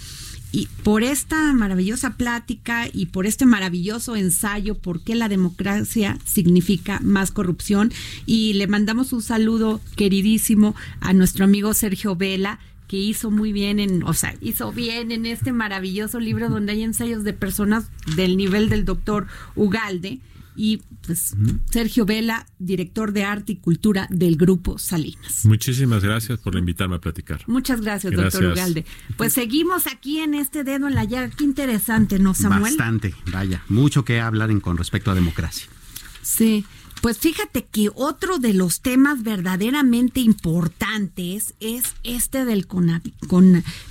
y por esta maravillosa plática y por este maravilloso ensayo, por qué la democracia significa más corrupción. Y le mandamos un saludo queridísimo a nuestro amigo Sergio Vela, que hizo muy bien en, o sea, hizo bien en este maravilloso libro donde hay ensayos de personas del nivel del doctor Ugalde y pues Sergio Vela, director de arte y cultura del Grupo Salinas. Muchísimas gracias por invitarme a platicar. Muchas gracias, doctor Ugalde. Pues seguimos aquí en este dedo en la llaga. Qué interesante, ¿no, Samuel? Bastante, vaya, mucho que hablar en, con respecto a democracia. Sí. Pues fíjate que otro de los temas verdaderamente importantes es este del con,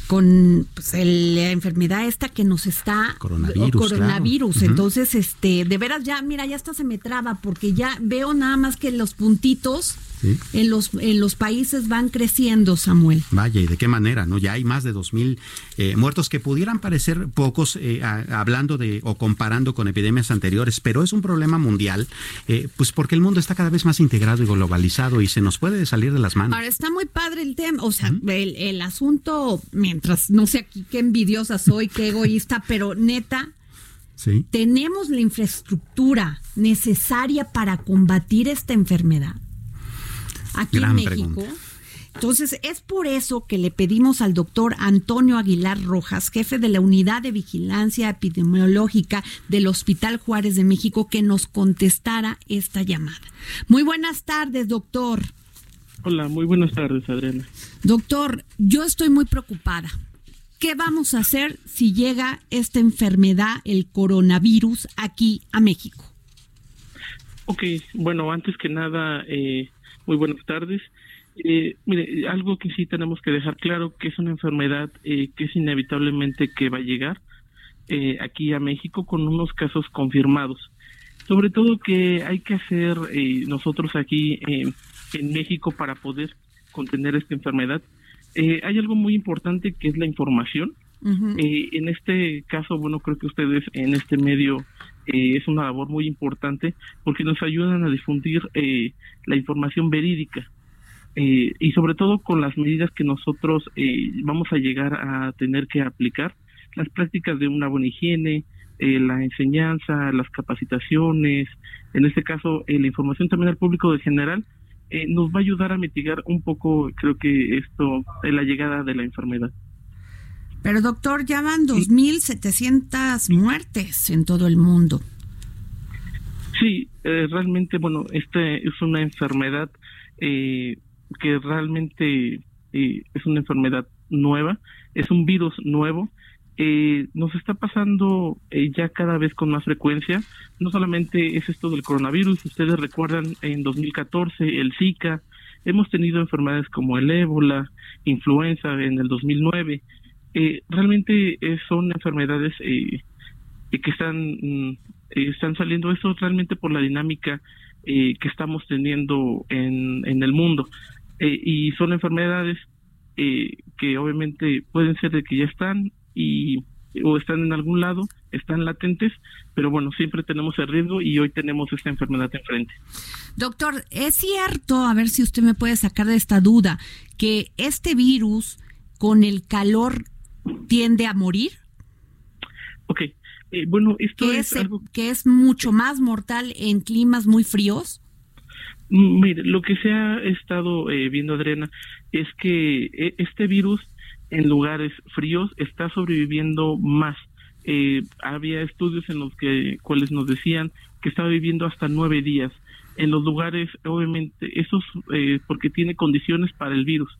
con pues la enfermedad esta que nos está coronavirus. coronavirus. Entonces, este, de veras ya, mira, ya hasta se me traba porque ya veo nada más que los puntitos en, los, en los países van creciendo, Samuel. Vaya, ¿y de qué manera? no Ya hay más de 2.000 eh, muertos que pudieran parecer pocos eh, hablando de o comparando con epidemias anteriores, pero es un problema mundial, eh, pues porque el mundo está cada vez más integrado y globalizado y se nos puede salir de las manos. Ahora, está muy padre el tema, o sea, el, el asunto, mientras, no sé aquí qué envidiosa soy, qué egoísta, pero neta... Sí. Tenemos la infraestructura necesaria para combatir esta enfermedad aquí en México. Entonces, es por eso que le pedimos al doctor Antonio Aguilar Rojas, jefe de la Unidad de Vigilancia Epidemiológica del Hospital Juárez de México, que nos contestara esta llamada. Muy buenas tardes, doctor. Hola, muy buenas tardes, Adriana. Doctor, yo estoy muy preocupada. ¿Qué vamos a hacer si llega esta enfermedad, el coronavirus, aquí a México? Ok, bueno, antes que nada, eh, muy buenas tardes. Eh, mire, algo que sí tenemos que dejar claro que es una enfermedad eh, que es inevitablemente que va a llegar eh, aquí a México con unos casos confirmados. Sobre todo que hay que hacer eh, nosotros aquí en México para poder contener esta enfermedad. hay algo muy importante que es la información. en este caso, bueno, creo que ustedes en este medio eh, es una labor muy importante porque nos ayudan a difundir eh, la información verídica eh, y sobre todo con las medidas que nosotros vamos a llegar a tener que aplicar, las prácticas de una buena higiene, la enseñanza, las capacitaciones, en este caso la información también al público de general, nos va a ayudar a mitigar un poco, creo que esto, la llegada de la enfermedad. Pero doctor, ya van 2.700 muertes en todo el mundo. Sí, eh, realmente, bueno, esta es una enfermedad eh, que realmente eh, es una enfermedad nueva, es un virus nuevo. nos está pasando ya cada vez con más frecuencia. No solamente es esto del coronavirus, ustedes recuerdan en 2014 el Zika, hemos tenido enfermedades como el ébola, influenza en el 2009 eh, realmente eh, son enfermedades eh, que están, mm, están saliendo eso realmente por la dinámica que estamos teniendo en, en el mundo. Y son enfermedades que obviamente pueden ser de que ya están y o están en algún lado, están latentes, pero bueno, siempre tenemos el riesgo y hoy tenemos esta enfermedad enfrente. Doctor, ¿es cierto, a ver si usted me puede sacar de esta duda, que este virus con el calor tiende a morir? Ok, eh, bueno, esto es, que es mucho más mortal en climas muy fríos. Mm, mire, lo que se ha estado eh, viendo, Adriana, es que eh, este virus en lugares fríos está sobreviviendo más. había estudios en los que cuales nos decían que estaba viviendo hasta nueve días en los lugares, obviamente, eso es porque tiene condiciones para el virus.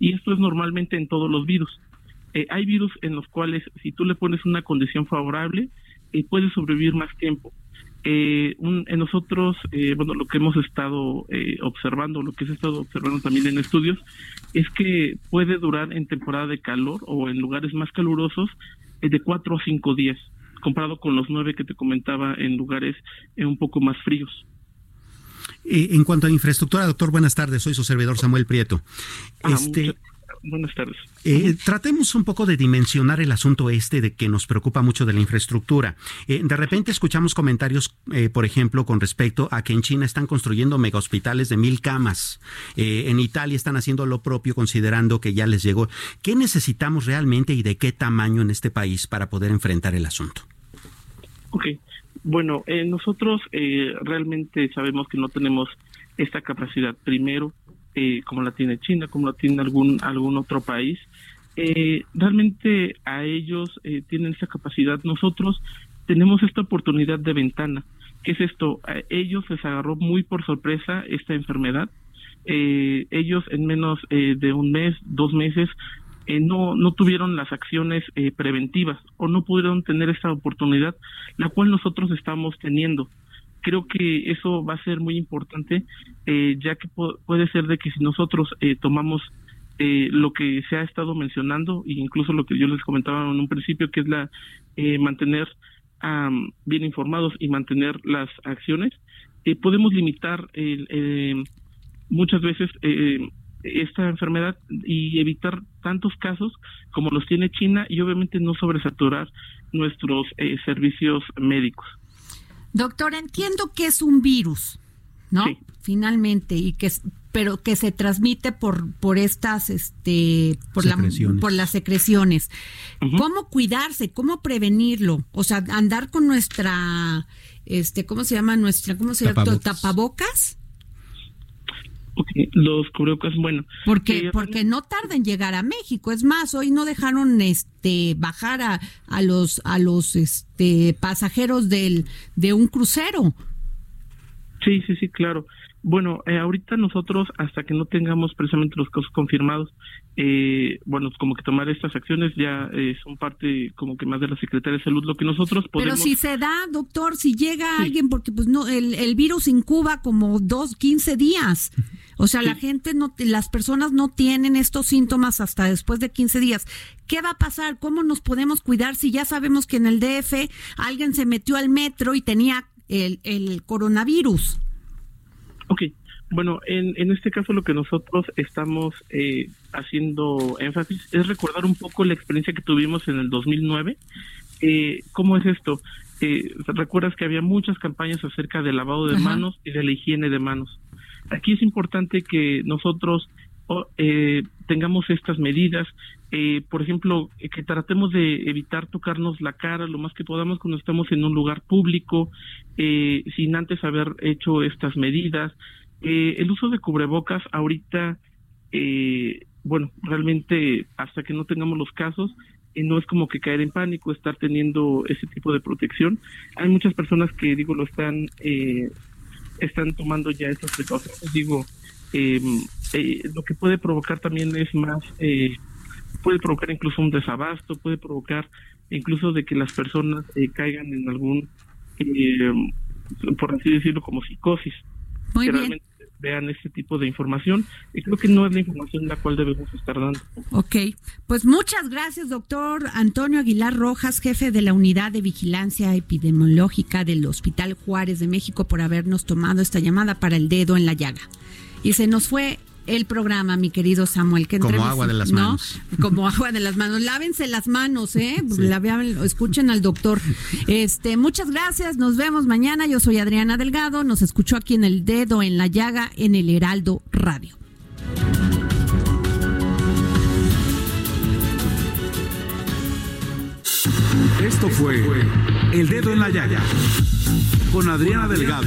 Y esto es normalmente en todos los virus. Eh, hay virus en los cuales si tú le pones una condición favorable, eh, puede sobrevivir más tiempo. Eh, en nosotros, eh, bueno, lo que hemos estado observando, lo que se ha estado observando también en estudios, es que puede durar en temporada de calor o en lugares más calurosos de cuatro a cinco días, comparado con los nueve que te comentaba en lugares un poco más fríos. en cuanto a infraestructura, doctor, buenas tardes. Soy su servidor Samuel Prieto. Ah, este, buenas tardes. Eh, tratemos un poco de dimensionar el asunto este de que nos preocupa mucho de la infraestructura. Eh, de repente escuchamos comentarios, eh, por ejemplo, con respecto a que en China están construyendo mega hospitales de mil camas. en Italia están haciendo lo propio considerando que ya les llegó. ¿Qué necesitamos realmente y de qué tamaño en este país para poder enfrentar el asunto? Ok, bueno, nosotros realmente sabemos que no tenemos esta capacidad. Primero, eh, como la tiene China, como la tiene algún, algún otro país. Eh, realmente a ellos eh, tienen esa capacidad. Nosotros tenemos esta oportunidad de ventana. ¿Qué es esto? A ellos les agarró muy por sorpresa esta enfermedad. ellos en menos de un mes, dos meses, no, no tuvieron las acciones preventivas o no pudieron tener esta oportunidad, la cual nosotros estamos teniendo. Creo que eso va a ser muy importante, ya que puede ser de que si nosotros tomamos lo que se ha estado mencionando, e incluso lo que yo les comentaba en un principio, que es la mantener bien informados y mantener las acciones, podemos limitar muchas veces esta enfermedad y evitar tantos casos como los tiene China y obviamente no sobresaturar nuestros eh, servicios médicos. Doctor, entiendo que es un virus, ¿no? Finalmente y que pero que se transmite por por estas este por por las secreciones. ¿Cómo cuidarse? ¿Cómo prevenirlo? O sea, andar con nuestra este ¿cómo se llama nuestra cómo se llama tapabocas? Los cubrebocas, bueno. Porque, eh, porque no tarda en llegar a México. Es más, hoy no dejaron este bajar a, a los a los este pasajeros del de un crucero. Sí, sí, sí, claro. Bueno, eh, ahorita nosotros, hasta que no tengamos precisamente los casos confirmados, eh, bueno, como que tomar estas acciones ya eh, son parte como que más de la Secretaría de Salud. Lo que nosotros podemos... Pero si se da, doctor, si llega alguien, porque pues no, el, el virus incuba como dos, quince días. O sea, la gente, no, las personas no tienen estos síntomas hasta después de 15 días. ¿Qué va a pasar? ¿Cómo nos podemos cuidar si ya sabemos que en el DF alguien se metió al metro y tenía el, el coronavirus? Ok, bueno, en, en este caso lo que nosotros estamos eh, haciendo énfasis es recordar un poco la experiencia que tuvimos en el 2009. Eh, ¿Cómo es esto? Eh, Recuerdas que había muchas campañas acerca del lavado de manos y de la higiene de manos. Aquí es importante que nosotros eh, tengamos estas medidas, eh, por ejemplo, que tratemos de evitar tocarnos la cara lo más que podamos cuando estamos en un lugar público, eh, sin antes haber hecho estas medidas. el uso de cubrebocas ahorita, bueno, realmente hasta que no tengamos los casos, no es como que caer en pánico, estar teniendo ese tipo de protección. Hay muchas personas que, digo, lo están, están tomando ya estas precauciones. Digo, eh, eh, lo que puede provocar también es más, eh, puede provocar incluso un desabasto, puede provocar incluso de que las personas eh, caigan en algún, por así decirlo, como psicosis. Muy que Realmente vean este tipo de información y creo que no es la información la cual debemos estar dando. Ok, pues muchas gracias doctor Antonio Aguilar Rojas, jefe de la Unidad de Vigilancia Epidemiológica del Hospital Juárez de México por habernos tomado esta llamada para el dedo en la llaga. Y se nos fue el programa, mi querido Samuel. Que Como agua de las manos. Como agua de las manos. Lávense las manos, ¿eh? escuchen al doctor. Este, muchas gracias. Nos vemos mañana. Yo soy Adriana Delgado. Nos escuchó aquí en el dedo, en la llaga, en el Heraldo Radio. Esto fue El Dedo en la Llaga con Adriana Delgado.